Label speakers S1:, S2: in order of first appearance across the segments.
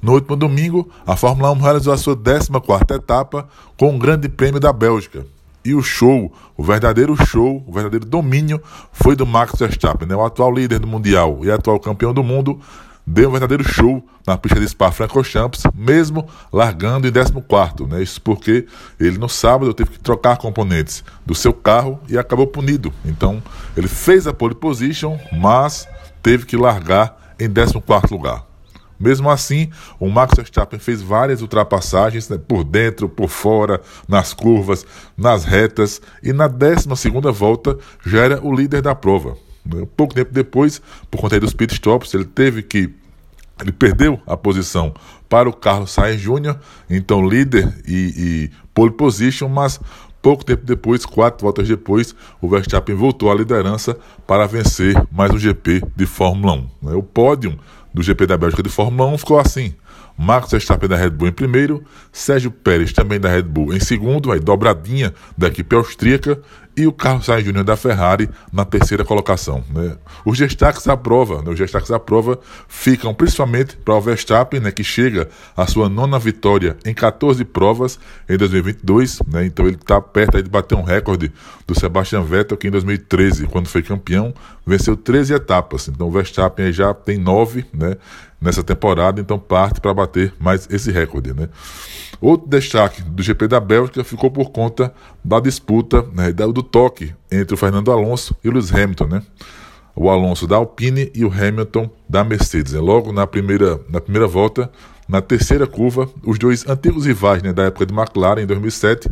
S1: No último domingo, a Fórmula 1 realizou a sua 14 etapa com o Grande Prêmio da Bélgica. E o show, o verdadeiro show, o verdadeiro domínio foi do Max Verstappen, né? o atual líder do Mundial e atual campeão do mundo, deu um verdadeiro show na pista de Spa-Francorchamps, mesmo largando em 14 né? Isso porque ele no sábado teve que trocar componentes do seu carro e acabou punido. Então, ele fez a pole position, mas teve que largar em 14 lugar. Mesmo assim, o Max Verstappen fez várias ultrapassagens né, por dentro, por fora, nas curvas, nas retas e na 12 volta já era o líder da prova. Né. Pouco tempo depois, por conta dos pit stops, ele teve que ele perdeu a posição para o Carlos Sainz Jr., então líder e, e pole position, mas pouco tempo depois, quatro voltas depois, o Verstappen voltou à liderança para vencer mais um GP de Fórmula 1. Né. O pódio do GP da Bélgica de Fórmula 1 ficou assim: Max Verstappen da Red Bull em primeiro, Sérgio Pérez também da Red Bull em segundo, aí dobradinha da equipe austríaca, e o Carlos Sainz Júnior da Ferrari na terceira colocação. Né? Os destaques da prova, né? os destaques da prova ficam principalmente para o Verstappen, né? que chega à sua nona vitória em 14 provas em 2022, né? então ele está perto de bater um recorde do Sebastian Vettel, que em 2013, quando foi campeão, venceu 13 etapas. Então o Verstappen já tem nove, né? nessa temporada, então parte para bater mais esse recorde. Né? Outro destaque do GP da Bélgica ficou por conta da disputa, né, do toque entre o Fernando Alonso e o Lewis Hamilton. Né? O Alonso da Alpine e o Hamilton da Mercedes. Né? Logo na primeira, na primeira volta, na terceira curva, os dois antigos rivais né, da época de McLaren, em 2007,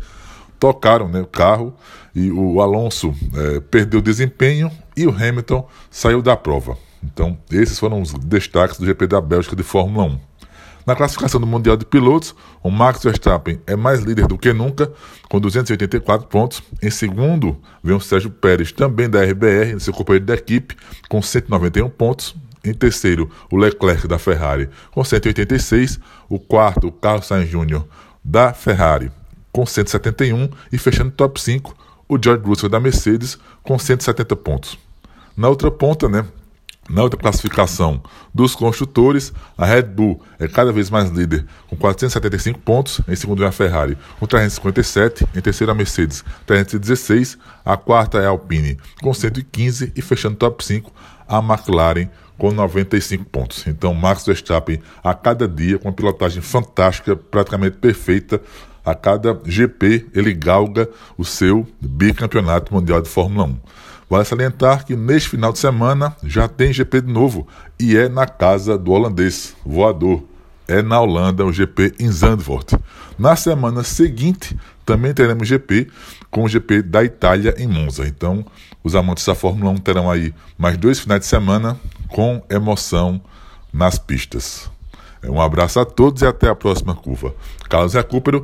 S1: tocaram né, o carro e o Alonso é, perdeu desempenho e o Hamilton saiu da prova. Então, esses foram os destaques do GP da Bélgica de Fórmula 1. Na classificação do Mundial de Pilotos, o Max Verstappen é mais líder do que nunca, com 284 pontos. Em segundo, vem o Sérgio Pérez, também da RBR, seu companheiro da equipe, com 191 pontos. Em terceiro, o Leclerc da Ferrari, com 186. O quarto, o Carlos Sainz Jr. da Ferrari, com 171. E fechando o top 5, o George Russell da Mercedes, com 170 pontos. Na outra ponta, né, na outra classificação dos construtores, a Red Bull é cada vez mais líder, com 475 pontos, em segundo é a Ferrari, com 357, em terceiro a Mercedes, 316, a quarta é a Alpine, com 115 e fechando o top 5, a McLaren, com 95 pontos. Então, Max Verstappen, a cada dia, com uma pilotagem fantástica, praticamente perfeita, a cada GP ele galga o seu bicampeonato mundial de Fórmula 1. Vale salientar que neste final de semana já tem GP de novo e é na casa do holandês voador. É na Holanda o GP em Zandvoort. Na semana seguinte também teremos GP com o GP da Itália em Monza. Então, os amantes da Fórmula 1 terão aí mais dois finais de semana com emoção nas pistas. Um abraço a todos e até a próxima curva. Carlos Recupero